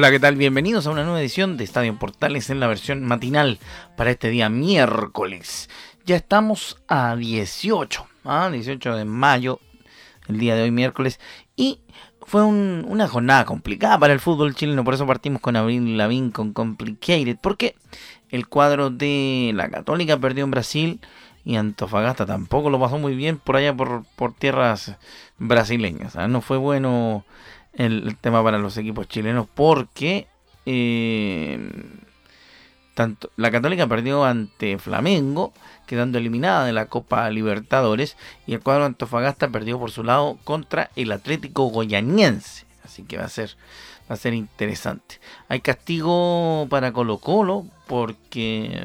Hola, ¿qué tal? Bienvenidos a una nueva edición de Estadio Portales en la versión matinal para este día miércoles. Ya estamos a 18, ¿ah? 18 de mayo, el día de hoy miércoles, y fue una jornada complicada para el fútbol chileno, por eso partimos con Abril Lavín con Complicated, porque el cuadro de la Católica perdió en Brasil y Antofagasta tampoco lo pasó muy bien por allá por, por tierras brasileñas. ¿ah? No fue bueno el, tema para los equipos chilenos porque eh, tanto la Católica perdió ante Flamengo, quedando eliminada de la Copa Libertadores, y el cuadro Antofagasta perdió por su lado contra el Atlético Goyaniense. Así que va a ser va a ser interesante. Hay castigo para Colo Colo porque,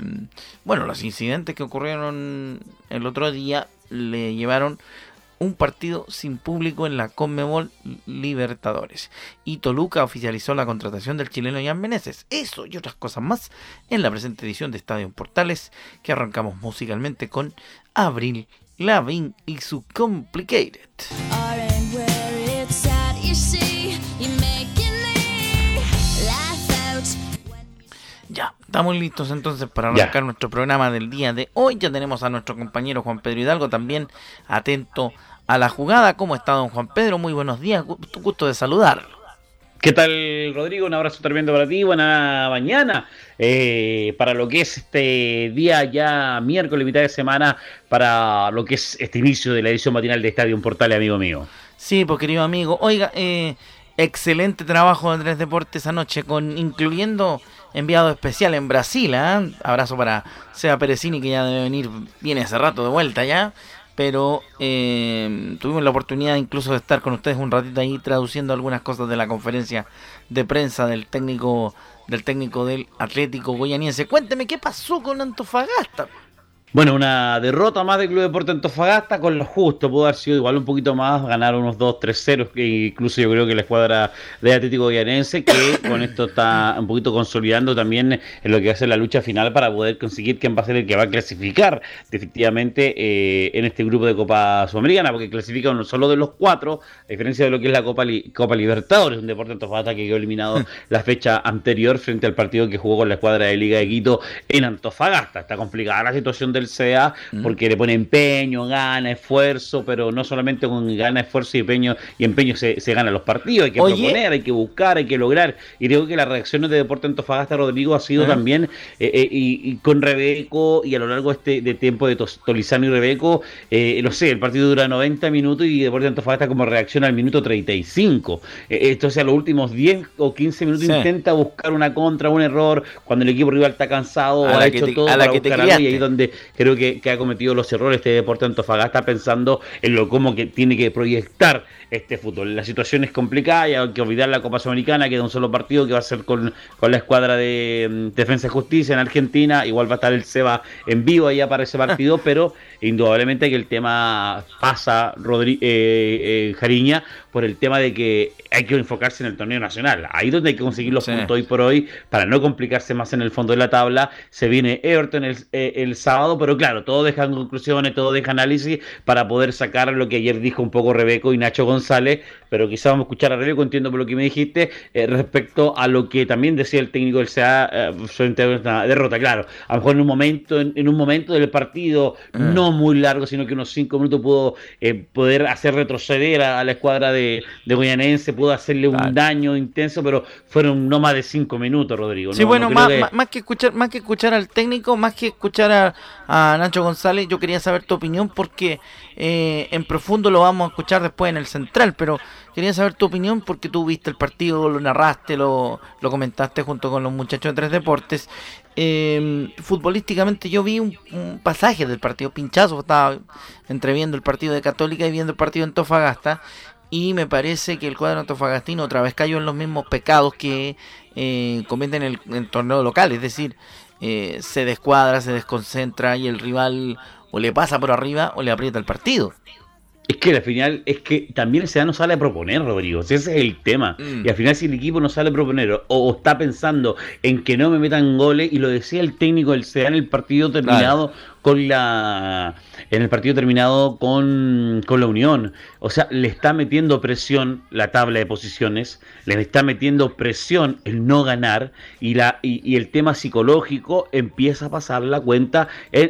bueno, los incidentes que ocurrieron el otro día le llevaron un partido sin público en la Conmebol Libertadores. Y Toluca oficializó la contratación del chileno Jan Meneses. Eso y otras cosas más en la presente edición de Estadio Portales que arrancamos musicalmente con Abril Lavin y su Complicated. Estamos listos entonces para arrancar nuestro programa del día de hoy. Ya tenemos a nuestro compañero Juan Pedro Hidalgo también atento a la jugada. ¿Cómo está don Juan Pedro? Muy buenos días, gusto de saludarlo. ¿Qué tal, Rodrigo? Un abrazo tremendo para ti, buena mañana. Eh, para lo que es este día ya miércoles, mitad de semana, para lo que es este inicio de la edición matinal de Estadio Portales, amigo mío. Sí, pues querido amigo. Oiga, eh, excelente trabajo de Andrés Deportes anoche, con incluyendo enviado especial en Brasil. ¿eh? Abrazo para Seba Perecini, que ya debe venir, viene hace rato de vuelta ya. Pero eh, tuvimos la oportunidad incluso de estar con ustedes un ratito ahí traduciendo algunas cosas de la conferencia de prensa del técnico del técnico del Atlético Goyaniense. Cuénteme qué pasó con Antofagasta. Bueno, una derrota más del Club Deporte Antofagasta con lo justo, pudo haber sido igual un poquito más, ganar unos 2-3-0, incluso yo creo que la escuadra de Atlético Guianense, que con esto está un poquito consolidando también en lo que va a ser la lucha final para poder conseguir quién va a ser el que va a clasificar efectivamente eh, en este grupo de Copa Sudamericana, porque clasifica uno solo de los cuatro, a diferencia de lo que es la Copa, Copa Libertadores, un Deporte Antofagasta que quedó eliminado la fecha anterior frente al partido que jugó con la escuadra de Liga de Quito en Antofagasta. Está complicada la situación del sea mm. porque le pone empeño, gana, esfuerzo, pero no solamente con gana, esfuerzo y empeño, y empeño se, se ganan los partidos, hay que proponer, hay que buscar, hay que lograr. Y creo que las reacciones de Deporte Antofagasta, Rodrigo, ha sido también, eh, eh, y, con Rebeco, y a lo largo de este de tiempo de Tolizano y Rebeco, eh, no sé, el partido dura 90 minutos y Deporte Antofagasta como reacción al minuto 35. entonces a los últimos 10 o 15 minutos intenta buscar una contra, un error, cuando el equipo rival está cansado, ha hecho todo a la que y ahí donde creo que, ha cometido los errores este deporte Antofagasta pensando en lo cómo que tiene que proyectar este fútbol. La situación es complicada y hay que olvidar la Copa Sudamericana, que es un solo partido que va a ser con, la escuadra de mm, Defensa y Justicia en Argentina. Igual va a estar el Seba en vivo allá para ese partido, pero indudablemente que el tema pasa, Rodri eh, eh, Jariña, por el tema de que hay que enfocarse en el torneo nacional. Ahí donde hay que conseguir los puntos hoy por hoy para no complicarse más en el fondo de la tabla. Se viene Everton el, eh, el sábado, pero claro, todo deja conclusiones, todo deja análisis para poder sacar lo que ayer dijo un poco Rebeco y Nacho González, pero quizás vamos a escuchar a Rebeco, entiendo por lo que me dijiste, eh, respecto a lo que también decía el técnico del CA eh, frente a una derrota. Claro, a lo mejor en un momento, en, un momento del partido, mm. No muy largo, sino que unos cinco minutos pudo poder hacer retroceder a, la escuadra de de, Goyanense pudo hacerle un daño intenso, pero fueron no más de cinco minutos, Rodrigo. Sí, bueno, más, que... Más, que escuchar, más que escuchar al técnico, más que escuchar a, a Nacho González, yo quería saber tu opinión porque eh, en profundo lo vamos a escuchar después en el central, pero quería saber tu opinión porque tú viste el partido, lo narraste, lo, lo comentaste junto con los muchachos de Tres Deportes. Eh, futbolísticamente yo vi un, pasaje del partido pinchazo, estaba entreviendo el partido de Católica y viendo el partido en Tofagasta y me parece que el cuadro antofagastino otra vez cayó en los mismos pecados que eh, cometen en el, torneo local, es decir, eh, se descuadra, se desconcentra y el rival o le pasa por arriba o le aprieta el partido. Es que al final, es que también el SEA no sale a proponer, Rodrigo. Ese es el tema. Mm. Y al final, si el equipo no sale a proponer o, está pensando en que no me metan goles, y lo decía el técnico del SEA en el partido terminado con la en el partido terminado con, con, la Unión. O sea, le está metiendo presión la tabla de posiciones, le está metiendo presión el no ganar y, la, y, el tema psicológico empieza a pasar la cuenta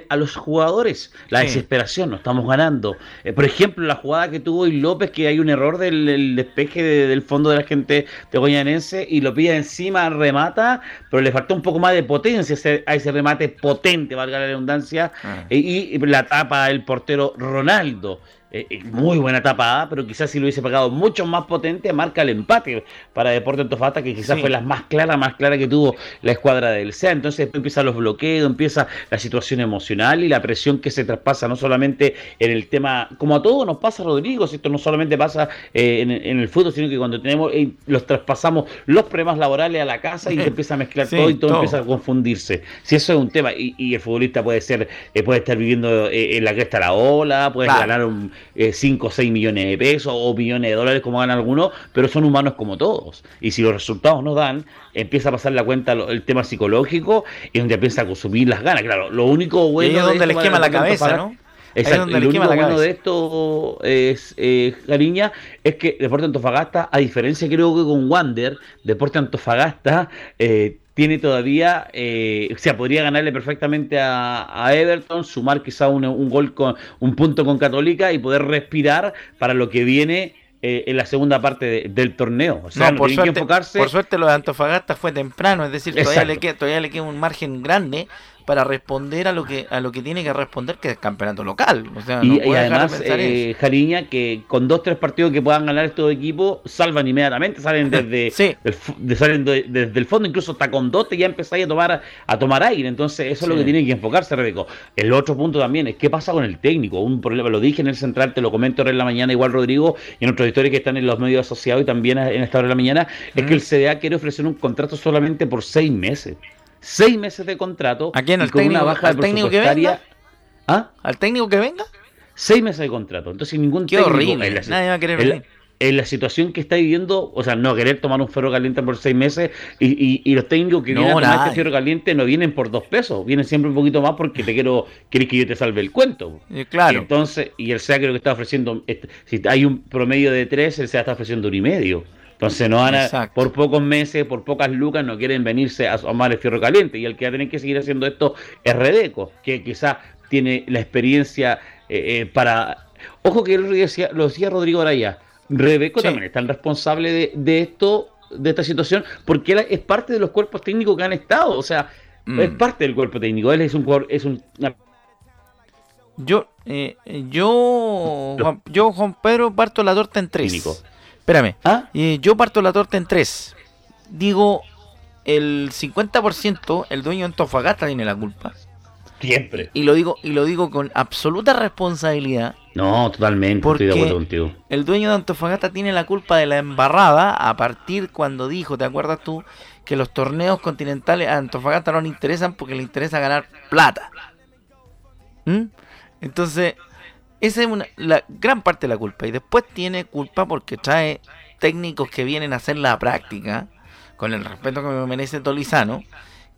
a los jugadores. La desesperación, no estamos ganando. Eh, por ejemplo, la jugada que tuvo y López, que hay un error del, despeje del fondo de la gente de Goyanense y lo pide encima, remata, pero le faltó un poco más de potencia a ese remate potente, valga la redundancia, Y, la tapa el portero Ronaldo. Eh, eh, muy buena tapa, pero quizás si lo hubiese pagado mucho más potente, marca el empate para Deporte Antofagasta, que quizás fue la más clara, más clara que tuvo la escuadra del SEA. Entonces empiezan los bloqueos, empieza la situación emocional y la presión que se traspasa no solamente en el tema, como a todos nos pasa, Rodrigo, si esto no solamente pasa eh, en, el fútbol, sino que cuando tenemos los traspasamos los problemas laborales a la casa y se empieza a mezclar todo y todo, empieza a confundirse. Si eso es un tema, y, el futbolista puede ser, puede estar viviendo en la cresta la ola, puede ganar un 5 o 6 millones de pesos o millones de dólares como ganan algunos, pero son humanos como todos. Y si los resultados no dan, empieza a pasar la cuenta el tema psicológico y donde empieza a consumir las ganas. Claro, lo único bueno... es donde les quema la cabeza, ¿no? Exacto. lo único bueno de esto es, eh, Cariña, es que Deporte Antofagasta, a diferencia creo que con Wander, Deporte Antofagasta eh, tiene todavía, eh, o sea, podría ganarle perfectamente a, Everton, sumar quizá un, gol con un punto con Católica y poder respirar para lo que viene eh, en la segunda parte del torneo. O sea, no, por, suerte, que enfocarse... por suerte lo de Antofagasta fue temprano, es decir, todavía le, queda, todavía le queda un margen grande para responder a lo que a lo que tiene que responder que es campeonato local. Y, además eh, Jariña que con dos tres partidos que puedan ganar estos equipos salvan inmediatamente salen desde el, salen desde el fondo incluso hasta con dos te ya empezáis a tomar a tomar aire. Entonces eso es lo que tiene que enfocarse Rebeco. El otro punto también es qué pasa con el técnico un problema lo dije en el central te lo comento ahora en la mañana igual Rodrigo y en otras historias que están en los medios asociados y también en esta hora de la mañana es que el CDA quiere ofrecer un contrato solamente por seis meses seis meses de contrato. ¿A quién? ¿Al técnico, una baja técnico que venga? ¿Ah? ¿Al técnico que venga? Seis meses de contrato. Entonces ningún Qué horrible. Nadie va a querer venir en la situación que está viviendo, o sea, no querer tomar un ferro caliente por seis meses y, y, los técnicos que vienen a tomar este ferro caliente no vienen por dos pesos, vienen siempre un poquito más porque te quiero, quieres que yo te salve el cuento. claro. Y entonces, y el SEA creo que está ofreciendo, este, si hay un promedio de tres, el SEA está ofreciendo un y medio. Entonces no van a, por pocos meses, por pocas lucas, no quieren venirse a tomar el fierro caliente. Y el que va a tener que seguir haciendo esto es Redeco, que quizás tiene la experiencia eh, eh, para... Ojo que lo decía, lo decía Rodrigo Araya, Rebeco también es tan responsable de, esto, de esta situación, porque él es parte de los cuerpos técnicos que han estado, o sea, mm. es parte del cuerpo técnico, él es un es un yo eh, yo Juan, yo Juan Pedro parto la torta en tres. Espérame. ¿Ah? yo parto la torta en tres. Digo, el 50% el dueño de Antofagasta tiene la culpa. Siempre. Y lo digo y lo digo con absoluta responsabilidad no, totalmente, porque estoy de acuerdo contigo. El dueño de Antofagasta tiene la culpa de la embarrada a partir cuando dijo, ¿te acuerdas tú? Que los torneos continentales a Antofagasta no le interesan porque le interesa ganar plata. ¿Mm? Entonces, esa es una, la gran parte de la culpa. Y después tiene culpa porque trae técnicos que vienen a hacer la práctica, con el respeto que me merece Tolizano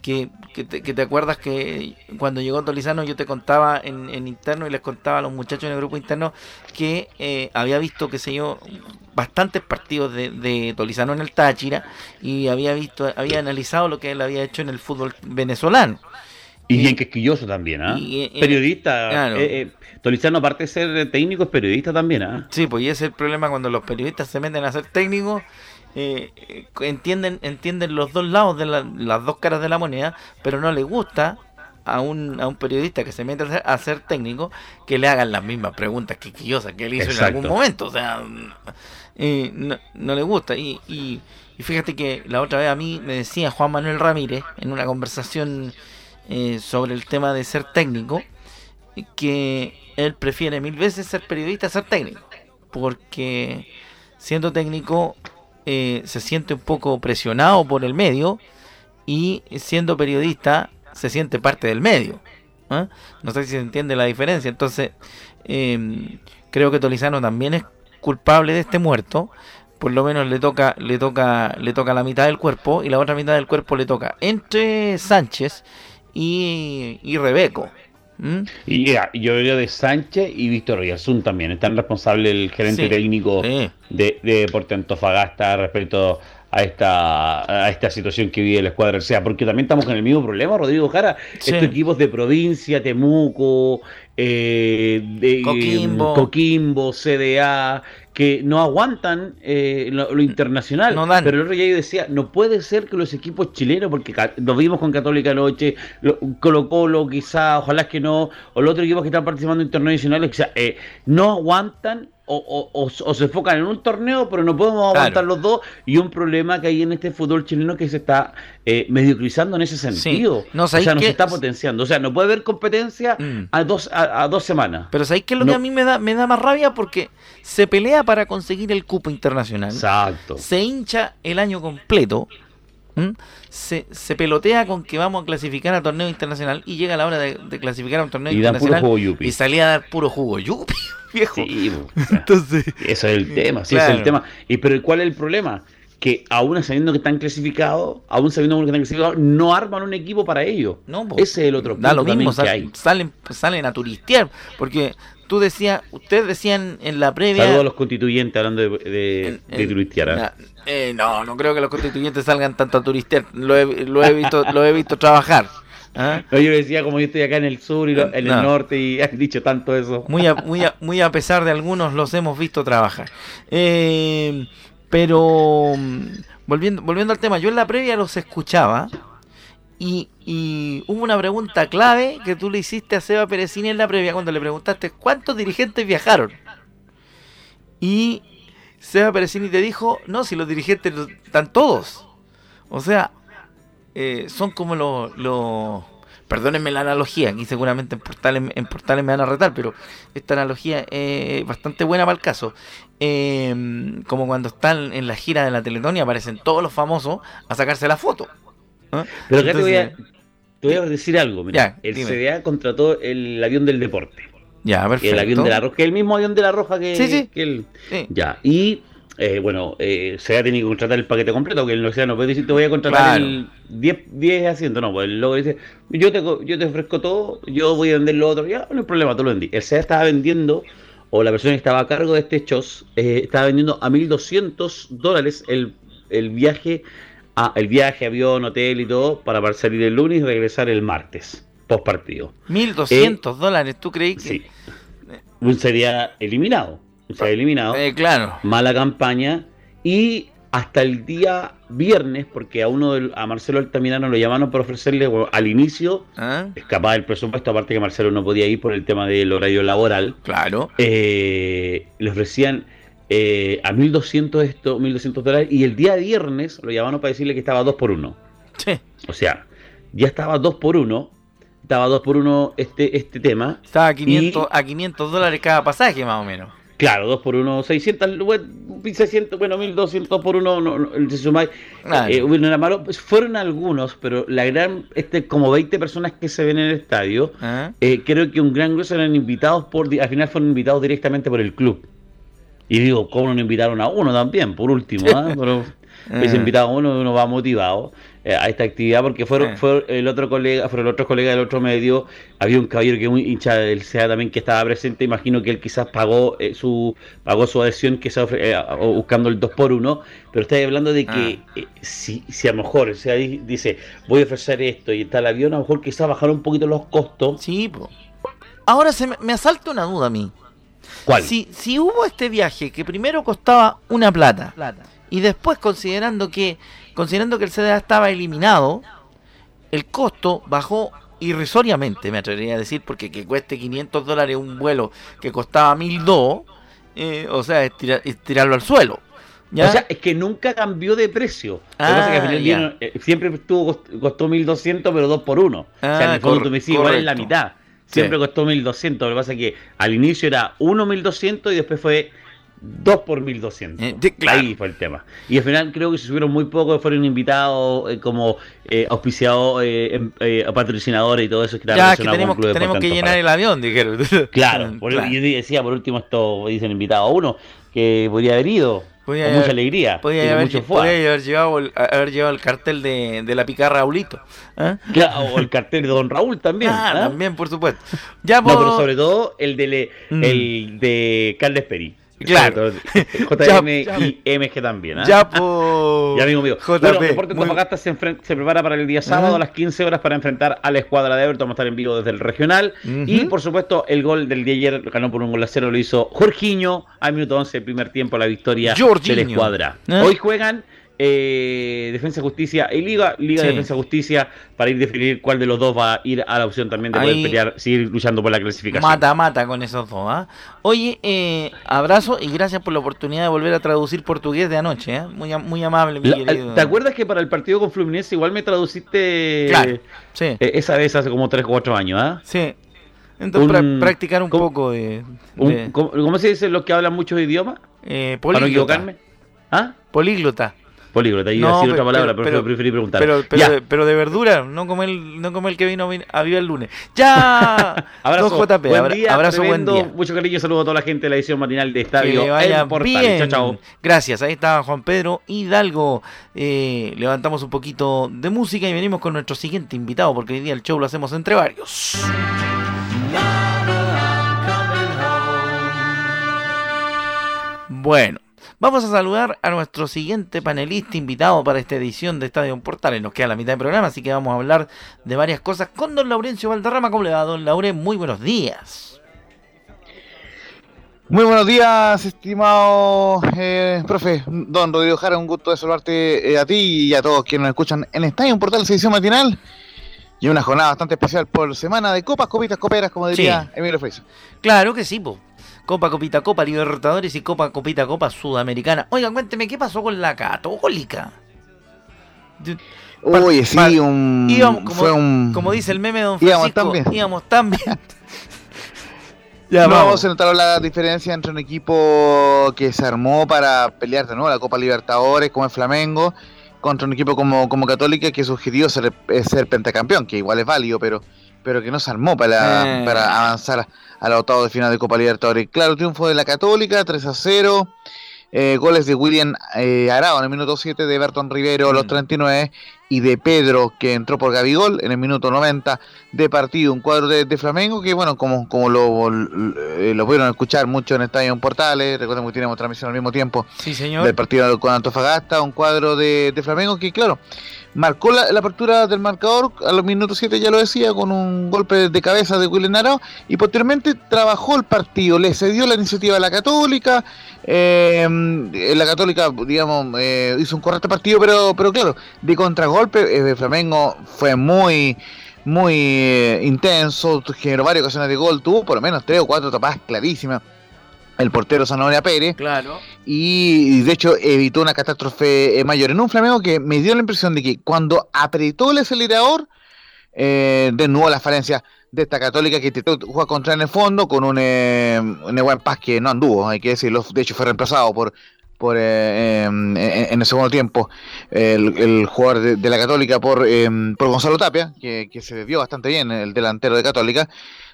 que, que, te, acuerdas que cuando llegó Tolizano yo te contaba en, interno y les contaba a los muchachos en el grupo interno que eh, había visto, qué sé yo, bastantes partidos de, de, Tolizano en el Táchira y había visto, había analizado lo que él había hecho en el fútbol venezolano. Y bien quisquilloso también, ¿ah? periodista. Claro. Eh, eh, Tolizano, aparte de ser técnico, es periodista también, ¿ah? Sí, pues y ese es el problema cuando los periodistas se meten a ser técnicos. Eh, entienden entienden los dos lados de las dos caras de la moneda, pero no les gusta a un, a un periodista que se mete a ser, técnico que le hagan las mismas preguntas quisquillosas que él hizo en algún momento. O sea, no, no, le gusta. Y, y, y, fíjate que la otra vez a mí me decía Juan Manuel Ramírez en una conversación eh, sobre el tema de ser técnico, que él prefiere mil veces ser periodista a ser técnico, porque siendo técnico eh, se siente un poco presionado por el medio y siendo periodista se siente parte del medio. ¿ah? No sé si se entiende la diferencia. Entonces, em, creo que Tolizano también es culpable de este muerto. Por lo menos le toca, le toca, le toca la mitad del cuerpo y la otra mitad del cuerpo le toca entre Sánchez y, Rebeco. Y yo diría de Sánchez y Víctor Oyarzún también. Están responsables el gerente técnico de, de Deporte Antofagasta respecto a esta, a esta situación que vive la escuadra sea porque también estamos con el mismo problema, Rodrigo Jara. Estos equipos de provincia, Temuco, eh, de, Coquimbo. CDA, que no aguantan eh, lo, internacional. Pero el otro día yo decía, no puede ser que los equipos chilenos, porque lo vimos con Católica anoche, Colo Colo quizá, ojalá que no, o los otros equipos que están participando internacionales, o eh, no aguantan o, se enfocan en un torneo, pero no podemos aguantar los dos. Y un problema que hay en este fútbol chileno que se está eh, mediocrizando en ese sentido. No, o sea, no se está potenciando. O sea, no puede haber competencia mm. a, dos, a, dos semanas. Pero ¿sabéis qué es lo que a mí me da, me da más rabia? Porque se pelea para conseguir el cupo internacional. Exacto. Se hincha el año completo. Se, se, pelotea con que vamos a clasificar a torneo internacional y llega la hora de, clasificar a un torneo internacional y salía a dar puro jugo yupi. Sí, Entonces, eso es el tema, sí, es el tema. ¿Y pero cuál es el problema? Que aún sabiendo que están clasificados, aún sabiendo que están clasificados, no arman un equipo para ello. No, Ese es el otro da lo mismo, que hay. Salen, salen a turistear, porque tú decías, ustedes decían en la previa. Saludos a los constituyentes hablando de, de, turistear. ¿ah? Eh, no, no creo que los constituyentes salgan tanto a turistear. Lo he, lo he visto, lo he visto trabajar. ¿Ah? yo decía, como yo estoy acá en el sur y en el norte y has dicho tanto eso. Muy a, muy, muy a pesar de algunos los hemos visto trabajar. Eh, pero mm, volviendo, volviendo al tema, yo en la previa los escuchaba y, y, hubo una pregunta clave que tú le hiciste a Seba Perecini en la previa cuando le preguntaste cuántos dirigentes viajaron. Y Seba Perecini te dijo, no, si los dirigentes están todos. O sea, eh, son como los... perdónenme la analogía, aquí seguramente en portales, en portales me van a retar, pero esta analogía es bastante buena para el caso. Em, como cuando están en la gira de la Teletonia, aparecen todos los famosos a sacarse la foto. ¿Ah? Pero acá te, voy a, te, voy a, decir algo. Mira, el CDA contrató el avión del deporte. Ya, perfecto. El avión de la Roja, que es el mismo avión de la Roja que, sí, sí. que Ya, y eh, bueno, eh, se ha tenido que contratar el paquete completo, que el sea, no puede decir te voy a contratar el 10, 10 asientos, no, pues el logo dice, yo te, yo te ofrezco todo, yo voy a vender lo otro, ya, no hay problema, tú lo vendí. El SEA estaba vendiendo, o la persona que estaba a cargo de este shows, eh, estaba vendiendo a 1.200 dólares el, el viaje, a, el viaje, avión, hotel y todo, para salir el lunes y regresar el martes, post partido. 1.200 dólares, ¿tú creí que...? Sí, sería eliminado se ha eliminado. Eh, claro. Mala campaña. Y hasta el día viernes, porque a uno a Marcelo Altamirano lo llamaron para ofrecerle al inicio ¿Ah? escapar del presupuesto, aparte que Marcelo no podía ir por el tema del horario laboral. Claro. Eh, le ofrecían eh, a 1200 esto, 1200 dólares, y el día viernes lo llamaron para decirle que estaba 2 por 1 Sí. O sea, ya estaba 2 por 1 estaba 2 por 1 este, este tema. Estaba a 500, a 500 dólares cada pasaje, más o menos. Claro, 2 por 1, 600, 600, bueno, 1200 por 1, no, no, eh, bueno, era malo, pues fueron algunos, pero la gran, este, como 20 personas que se ven en el estadio, ah. eh, creo que un gran grueso eran invitados por, al final fueron invitados directamente por el club. Y digo, ¿cómo no invitaron a uno también? Por último, ¿ah? pero es invitado a uno, uno va motivado. eh, a esta actividad porque fueron, Eh. fue el otro colega, fueron otros colegas del otro medio, había un caballero que es muy hincha del SEA también que estaba presente, imagino que él quizás pagó eh, su pagó su adhesión que se ofre- eh, buscando el 2 por 1 pero estoy hablando de que Ah. eh, si, si a lo mejor o sea, di- dice voy a ofrecer esto y está el avión, a lo mejor quizás bajar un poquito los costos. Sí, po. Ahora se me, me asalta una duda a mí. ¿Cuál? Si, si hubo este viaje que primero costaba una plata y después considerando que considerando que el CDA estaba eliminado, el costo bajó irrisoriamente, me atrevería a decir, porque que cueste 500 dólares un vuelo que costaba 1200, eh, o sea, es, tira- es tirarlo al suelo. ¿ya? O sea, es que nunca cambió de precio. Ah, pasa es que al final ya. dieron- eh, siempre estuvo, cost- costó 1200, pero 2 por 1. o sea, en Ah, el fondo tú me dices, igual es la mitad. Siempre Sí. costó 1200. Lo que pasa es que al inicio era 1 1200 y después fue 2 por 1200. Eh, claro. Ahí fue el tema. Y al final creo que se subieron muy poco, fueron invitados eh, como eh, auspiciados, eh, em- eh, patrocinadores y todo eso. Que ya, que tenemos, Club tenemos que llenar el avión, dijeron. Claro, por- Claro. yo decía, por último, esto dicen invitado a uno que podría haber ido Podía con haber- mucha alegría. Podía y haber, mucho podía haber llevado el, haber llevado el cartel de, de la picarra Raulito. ¿eh? Claro, o el cartel de Don Raúl también. Ah, ¿ah? también, por supuesto. Ya, No, pero sobre todo el de, le- Mm. el de Carles Peri. Claro. JM y MG también. ¿ah? Ya, po... Ya, amigo mío. JP, bueno, Deportes muy- Antofagasta se, se prepara para el día sábado a las 15 horas para enfrentar a la escuadra de Everton. Vamos a estar en vivo desde el regional. Y, por supuesto, el gol del día ayer ganó por un gol a cero. Lo hizo Jorginho al minuto 11, primer tiempo, la victoria Jorginho. de la escuadra. ¿Eh? Hoy juegan eh, Defensa Justicia y Liga, Liga Sí. Defensa Justicia, para ir definir cuál de los dos va a ir a la opción también de Ahí- poder pelear, seguir luchando por la clasificación. Mata, mata con esos dos. ¿ah? Oye, eh, abrazo y gracias por la oportunidad de volver a traducir portugués de anoche. ¿eh? Muy, muy amable, mi La- querido. ¿Te acuerdas que para el partido con Fluminense igual me traduciste Claro, sí, eh, esa vez hace como 3 o 4 años? ¿ah? sí. Entonces, un- practicar un ¿cómo- poco de... Un- de, ¿cómo, cómo se dice los que hablan muchos idiomas? eh, Para no políglota. equivocarme. ¿Ah? Políglota. Políglota, iba No, a decir otra pero- palabra, pero, pero- preferí preguntar. Pero, de, pero de verdura, no como el, no como el que vino a vivir el lunes. ¡Ya! Abrazo, JP, buen día, abrazo, tremendo, buen día. Mucho cariño, saludo a toda la gente de la edición matinal de Que Estadio le vaya El Portal. bien. Chao, chao. Gracias, ahí está Juan Pedro Hidalgo. Eh, levantamos un poquito de música y venimos con nuestro siguiente invitado, porque hoy día el show lo hacemos entre varios. Bueno, vamos a saludar a nuestro siguiente panelista invitado para esta edición de Estadio Portales. Nos queda la mitad del programa, así que vamos a hablar de varias cosas con don Laurencio Valderrama. ¿Cómo le va, don Laure? Muy buenos días. Muy buenos días, estimado eh, profe Don Rodrigo Jara, un gusto de saludarte eh, a ti y a todos quienes nos escuchan en Estadio Portal Edición Matinal y una jornada bastante especial por semana de copas, copitas, coperas, como diría Emilio Freiso. Claro que sí, po. Copa Copita Copa Libertadores y Copa Copita Copa Sudamericana. Oigan, cuénteme, ¿qué pasó con la Católica? Oye, sí, un, íbamos, como, fue un... como dice el meme de Don íbamos Francisco, tan bien. íbamos tan bien. ya, no, vamos. se notaron la diferencia entre un equipo que se armó para pelear de nuevo la Copa Libertadores, como el Flamengo, contra un equipo como, como Católica, que su objetivo es ser, ser pentacampeón, que igual es válido, pero, pero que no se armó para, Eh. para avanzar a, a los octavos de final de Copa Libertadores. Claro, triunfo de la Católica, 3 a 0. eh, goles de William eh, Arao en el minuto 7, de Berton Rivero a los Mm. 39 y de Pedro que entró por Gabigol en el minuto 90 de partido. Un cuadro de, de Flamengo que, bueno, como, como lo, eh, lo pudieron escuchar mucho en Estadio en Portales, recuerden que tenemos transmisión al mismo tiempo Sí, señor. del partido con Antofagasta, un cuadro de, de Flamengo que, claro, marcó la, la apertura del marcador a los minutos 7, ya lo decía, con un golpe de cabeza de William Arao, y posteriormente trabajó el partido, le cedió la iniciativa a la Católica, eh, la Católica, digamos, eh, hizo un correcto partido, pero, pero claro, de contragolpe, eh, Flamengo fue muy muy eh, intenso, generó varias ocasiones de gol, tuvo por lo menos tres o cuatro tapadas clarísimas. El portero Zanahoria Pérez, Claro. y de hecho evitó una catástrofe eh, mayor. En un Flamengo que me dio la impresión de que cuando apretó el acelerador, eh, de nuevo las falencias de esta católica que intentó jugar contra en el fondo con un, eh, un buen Paz que no anduvo, hay que decirlo, de hecho fue reemplazado por por eh, em, en, el segundo tiempo el, jugador de, la Católica por, em, por Gonzalo Tapia, que, que se vio bastante bien, el delantero de Católica.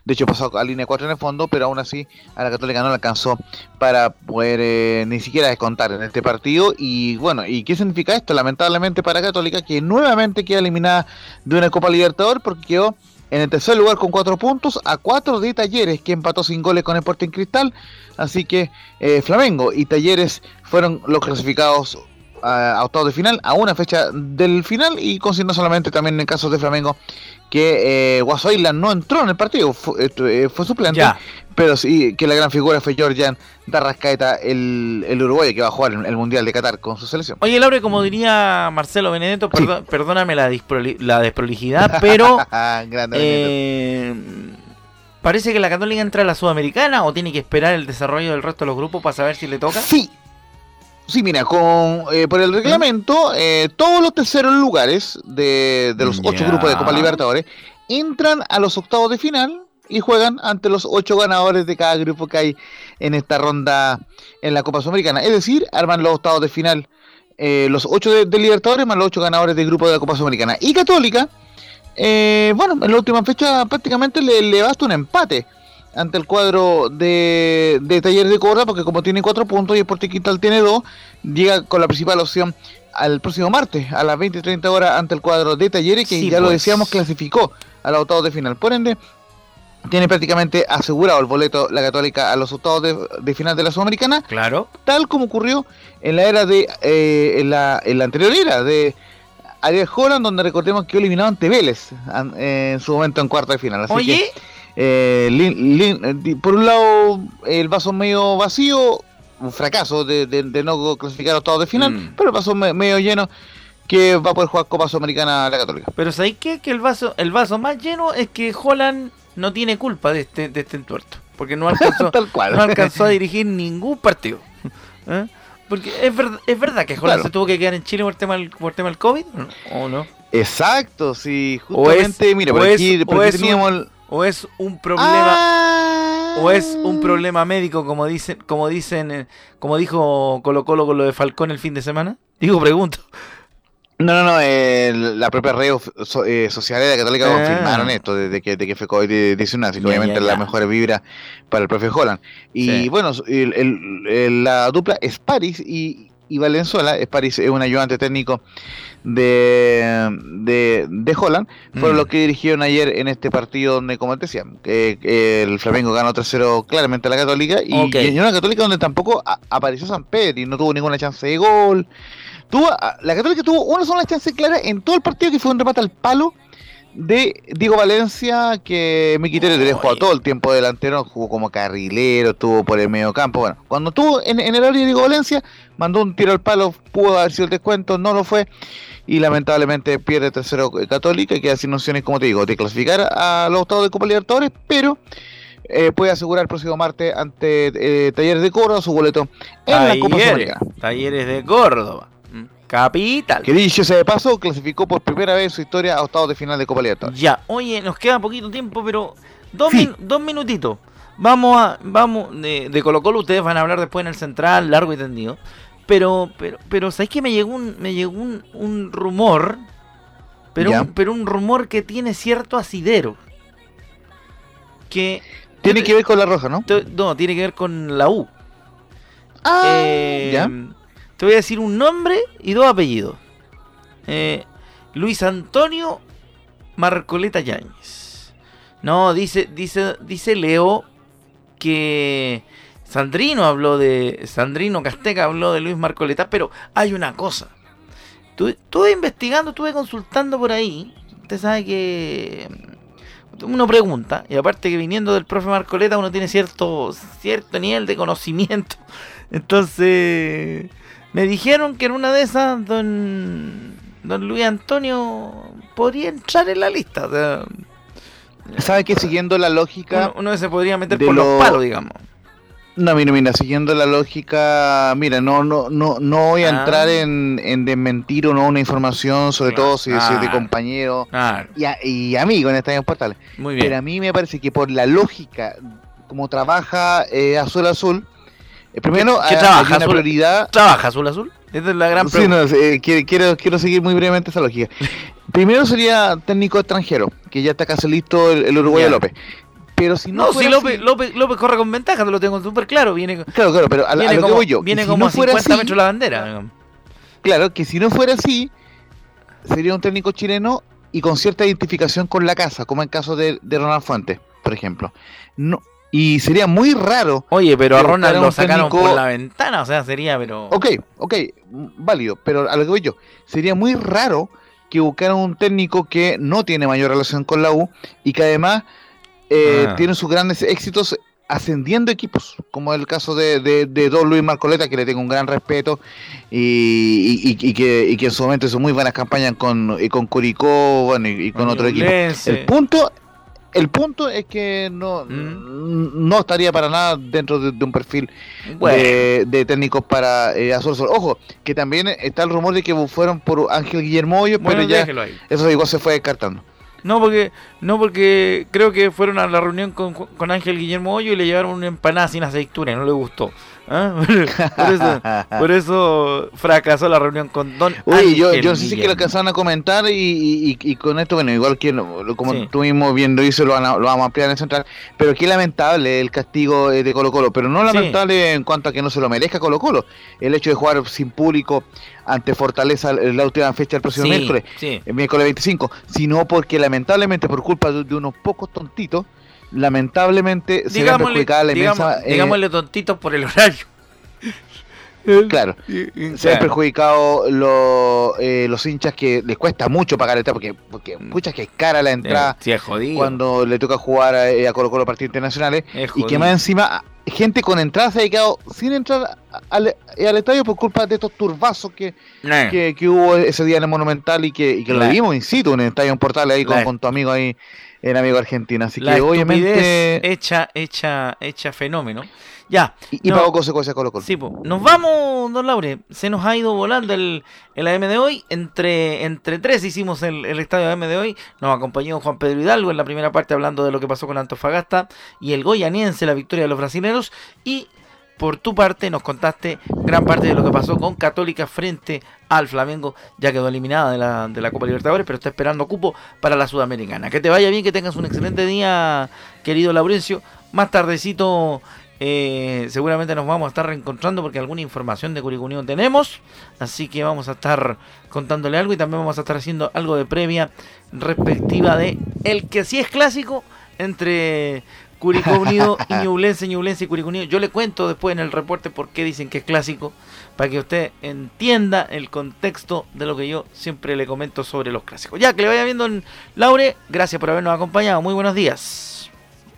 De hecho, pasó a línea 4 en el fondo, pero aún así a la Católica no le alcanzó para poder eh, ni siquiera descontar en este partido. Y bueno, ¿y qué significa esto? Lamentablemente para Católica, que nuevamente queda eliminada de una Copa Libertador porque quedó en el tercer lugar con 4 puntos a 4 de Talleres, que empató sin goles con el Sporting Cristal. Así que eh, Flamengo y Talleres fueron los clasificados a, octavos de final, a una fecha del final y considerando solamente también en caso de Flamengo que eh, no entró en el partido, fue, eh, suplente, pero sí que la gran figura fue Georgian Darrascaeta, el, el uruguayo que va a jugar el, Mundial de Qatar con su selección. Oye, Laure, como diría Marcelo Benedetto, perdóname la, la desprolijidad, pero eh, parece que la Católica entra a la Sudamericana o tiene que esperar el desarrollo del resto de los grupos para saber si le toca. Sí, Sí, mira, con, eh, por el reglamento, eh, todos los terceros lugares de, los ocho grupos de Copa Libertadores entran a los octavos de final y juegan ante los ocho ganadores de cada grupo que hay en esta ronda en la Copa Sudamericana. Es decir, arman los octavos de final eh, los ocho de, Libertadores más los ocho ganadores del grupo de la Copa Sudamericana. Y Católica, bueno, en la última fecha prácticamente le, le basta un empate ante el cuadro de, de Talleres de Córdoba, porque como tiene cuatro puntos y el Portiquital tiene dos, llega con la principal opción al próximo martes a las 20 y 30 horas ante el cuadro de Talleres, que ya lo pues. decíamos clasificó al octavo de final. Por ende, tiene prácticamente asegurado el boleto la Católica a los octavos de, final de la Sudamericana. Claro. Tal como ocurrió en la era de. Eh, en, la, en la anterior era de. Ariel Holland, donde recordemos que eliminado ante Vélez en su momento en cuarto de final. Así Oye, eh, eh, por un lado, el vaso medio vacío, un fracaso de, no clasificar a octavos de final, mm. pero el vaso medio lleno que va a poder jugar Copa Sudamericana la Católica. Pero ¿sabéis qué? Que el vaso, el vaso más lleno es que Holland no tiene culpa de este, de este entuerto, porque no alcanzó, no alcanzó a dirigir ningún partido. ¿Eh? Porque es, es verdad que Holland se tuvo que quedar en Chile por el tema del, por tema del COVID, ¿o no? Exacto, sí, justamente, mira, por aquí, teníamos o es un problema o es un ah. problema médico como dicen como dicen eh, como dijo Colo Colo con lo de Falcón el fin de semana digo pregunto. No no no eh, la propia red eh, sociales de Católica ah. confirmaron esto desde que, de que fue COVID-19 así que obviamente la mejor vibra para el profe Holland. Y bueno la dupla es Paris y, y Valenzuela es Paris es un ayudante técnico de, de, de Holland fueron mm. los que dirigieron ayer en este partido donde, como te decía, el Flamengo ganó 3-0 claramente a la Católica y, en una Católica donde tampoco apareció San Pedro y no tuvo ninguna chance de gol. Tuvo, la Católica tuvo una sola chance clara en todo el partido que fue un remate al palo de Diego Valencia, que Miquiterio le jugó todo el tiempo delantero, jugó como carrilero, estuvo por el medio campo. Bueno, cuando estuvo en, en el área de Diego Valencia, mandó un tiro al palo, pudo haber sido el descuento, no lo fue y lamentablemente pierde tercero Católica queda sin opciones, como te digo, de clasificar a los octavos de Copa Libertadores, pero eh, puede asegurar el próximo martes ante eh, Talleres de Córdoba su boleto en la Copa Sudamericana. Talleres de Córdoba. Capital. Que dicho sea de paso, clasificó por primera vez en su historia a octavos de final de Copa Libertadores. Ya, oye, nos queda poquito tiempo, pero dos, dos minutitos. Vamos a, vamos, de, de Colo Colo ustedes van a hablar después en el central, largo y tendido. Pero, pero, pero, ¿sabes que me llegó un, me llegó un, un rumor? Pero un, pero un rumor que tiene cierto asidero. Que. Tiene que ver con la roja, ¿no? no, tiene que ver con la U. Ah, eh, ¿ya? Te voy a decir un nombre y dos apellidos. Eh, Luis Antonio Marcoleta Yáñez. No, dice, dice, dice Leo que Sandrino habló de. Sandrino Casteca habló de Luis Marcoleta, pero hay una cosa. Estuve investigando, estuve consultando por ahí. Usted sabe que. Mm, uno pregunta, y aparte que viniendo del profe Marcoleta uno tiene cierto, cierto nivel de conocimiento. Entonces, me dijeron que en una de esas, don, don Luis Antonio podría entrar en la lista. ¿Sabe que siguiendo la lógica... Uno, se podría meter por los palos, digamos. No, mira, mira, siguiendo la lógica, mira, no, no, no, no voy a ah. entrar en, en, desmentir o no una información, sobre todo si, es de compañero y, amigo en estos portales. Muy bien. Pero a mí me parece que por la lógica, como trabaja eh, Azul Azul, Eh, Primero, ¿Qué hay trabaja, una Azul? prioridad. ¿Trabaja Azul Azul? Esa es la gran Sí, pregunta. no, eh, quiero, quiero, seguir muy brevemente esa lógica. Primero sería técnico extranjero, que ya está casi listo el, el uruguayo. López. Pero si no, No, si López, así- López, López corre con ventaja, lo tengo súper claro. Viene, Claro, claro, pero a, viene lo como, que voy yo. viene si como no a fuera 50 así, metros la bandera. Claro, que si no fuera así, sería un técnico chileno y con cierta identificación con la casa, como en caso de, de Ronald Fuentes, por ejemplo. No, y sería muy raro. Oye, pero a Ronald lo sacaron técnico- por la ventana, o sea, sería, pero... Ok, ok, válido, pero a lo que voy yo, sería muy raro que buscaran un técnico que no tiene mayor relación con la U y que además eh, Ah. tiene sus grandes éxitos ascendiendo equipos, como el caso de, de, de Don Luis Marcoleta, que le tengo un gran respeto y, y- que, y que en su momento hizo muy buenas campañas con, y con Curicó bueno, y, y con otro equipo. El punto, el punto es que no, Mm. no estaría para nada dentro de, de un perfil Bueno. de, de técnicos para eh, Azul Azul. Ojo, que también está el rumor de que fueron por Ángel Guillermo Hoyos, Bueno, pero ya eso igual se fue descartando. No porque, no porque creo que fueron a la reunión con, con Ángel Guillermo Hoyo y le llevaron una empanada sin aceituna y no le gustó. ¿Ah? Por, eso, por eso fracasó la reunión con Don Uy, yo, yo no sé si es que lo alcanzaron a comentar y, y- y con esto, bueno, igual que lo- como Sí. tú mismo bien lo lo, vamos a ampliar en el central, pero qué lamentable el castigo eh, de Colo Colo, pero no Sí. lamentable en cuanto a que no se lo merezca Colo Colo, el hecho de jugar sin público ante Fortaleza la última fecha del próximo Sí, miércoles, sí. el miércoles 25, sino porque lamentablemente por culpa de, de unos pocos tontitos, lamentablemente se ve perjudicada la digamos- inmensa... eh, digámosle tontitos por el horario. Claro. Se ven claro. perjudicados los, eh, los hinchas que les cuesta mucho pagar el entrada, porque, porque pucha que es cara la entrada Sí, es jodido. cuando le toca jugar a, eh, a Colo Colo partidos internacionales, Es y que más encima gente con entradas se ha dedicado sin entrar al, eh, al estadio por culpa de estos turbazos que, que, que hubo ese día en el Monumental y que, y que lo La- vimos in situ en el estadio en Portal ahí con, La- con tu amigo ahí, el amigo argentino. Así la que obviamente... hecha, hecha, hecha fenómeno. Ya, Y, y no. pagó consecuencias Colo Colo. Sí, po. nos vamos, don Laure. Se nos ha ido volando el, el AM de hoy. Entre, entre tres hicimos el, el estadio AM de hoy. Nos acompañó Juan Pedro Hidalgo en la primera parte hablando de lo que pasó con Antofagasta y el Goyaniense, la victoria de los brasileños. Y por tu parte nos contaste gran parte de lo que pasó con Católica frente al Flamengo. Ya quedó eliminada de la, Copa Libertadores, pero está esperando cupo para la Sudamericana. Que te vaya bien, que tengas un excelente día, querido Laurencio. Más tardecito eh, seguramente nos vamos a estar reencontrando porque alguna información de Curicunión tenemos. Así que vamos a estar contándole algo y también vamos a estar haciendo algo de previa respectiva de el que sí es clásico entre Curicó Unido y Ñublense, Ñublense y Curicó Unido. Yo le cuento después en el reporte por qué dicen que es clásico para que usted entienda el contexto de lo que yo siempre le comento sobre los clásicos. Ya, que le vaya viendo, Laure. Gracias por habernos acompañado. Muy buenos días.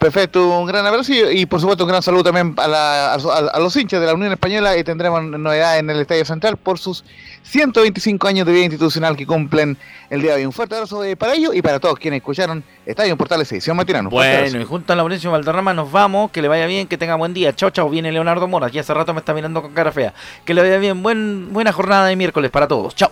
Perfecto, un gran abrazo y, y, por supuesto un gran saludo también a, la- a- a los hinchas de la Unión Española y tendremos novedades en el Estadio Central por sus 125 años de vida institucional que cumplen el día de hoy. Un fuerte abrazo eh, para ellos y para todos quienes escucharon Estadio Portales Edición Matinano. Bueno, y junto a Laurencio Valderrama nos vamos. Que le vaya bien, que tenga buen día. Chao, chao. Viene Leonardo Mora. Y hace rato me está mirando con cara fea. Que le vaya bien. Buen, buena jornada de miércoles para todos. Chao.